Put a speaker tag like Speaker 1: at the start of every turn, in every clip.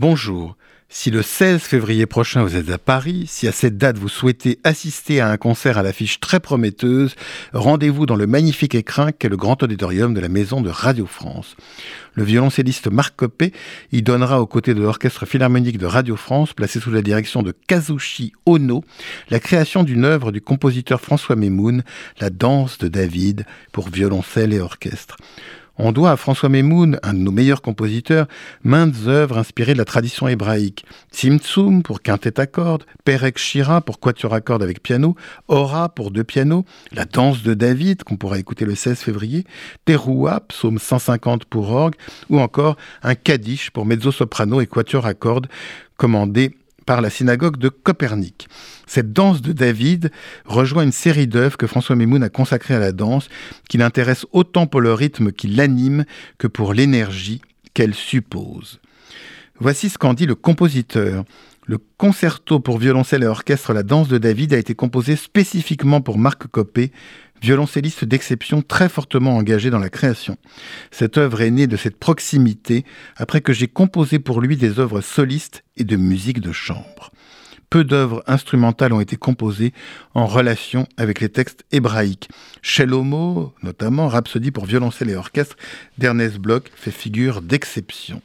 Speaker 1: Bonjour. Si le 16 février prochain vous êtes à Paris, si à cette date vous souhaitez assister à un concert à l'affiche très prometteuse, rendez-vous dans le magnifique écrin qu'est le grand auditorium de la maison de Radio France. Le violoncelliste Marc Copé y donnera aux côtés de l'orchestre philharmonique de Radio France, placé sous la direction de Kazushi Ono, la création d'une œuvre du compositeur François Memoun, La danse de David, pour violoncelle et orchestre. On doit à François Memoun, un de nos meilleurs compositeurs, maintes œuvres inspirées de la tradition hébraïque. Tzimtzum pour quintet à cordes, Perek Shira pour quatuor à cordes avec piano, Ora pour deux pianos, La danse de David qu'on pourra écouter le 16 février, Teroua, psaume 150 pour orgue, ou encore un Kaddish pour mezzo-soprano et quatuor à cordes commandé par la synagogue de Copernic. Cette danse de David rejoint une série d'œuvres que François Memoun a consacrées à la danse, qui l'intéresse autant pour le rythme qui l'anime que pour l'énergie qu'elle suppose. Voici ce qu'en dit le compositeur. Le concerto pour violoncelle et orchestre La danse de David a été composé spécifiquement pour Marc Copé, violoncelliste d'exception très fortement engagé dans la création. Cette œuvre est née de cette proximité après que j'ai composé pour lui des œuvres solistes et de musique de chambre. Peu d'œuvres instrumentales ont été composées en relation avec les textes hébraïques. Shelomo, notamment, Rhapsodie pour violoncelle et orchestre d'Ernest Bloch, fait figure d'exception.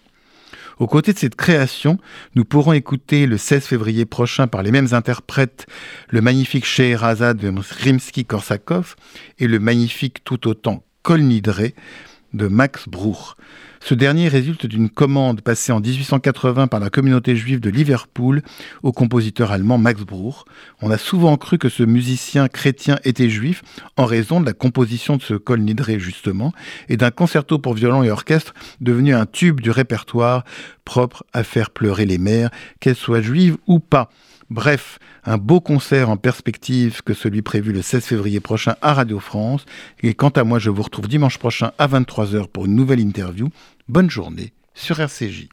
Speaker 1: Aux côtés de cette création, nous pourrons écouter le 16 février prochain par les mêmes interprètes le magnifique Scheherazade de Rimsky-Korsakov et le magnifique tout autant Kol Nidre de Max Bruch. Ce dernier résulte d'une commande passée en 1880 par la communauté juive de Liverpool au compositeur allemand Max Bruch. On a souvent cru que ce musicien chrétien était juif en raison de la composition de ce col nidré justement et d'un concerto pour violon et orchestre devenu un tube du répertoire propre à faire pleurer les mères, qu'elles soient juives ou pas. Bref, un beau concert en perspective que celui prévu le 16 février prochain à Radio France. Et quant à moi, je vous retrouve dimanche prochain à 23h pour une nouvelle interview. Bonne journée sur RCJ.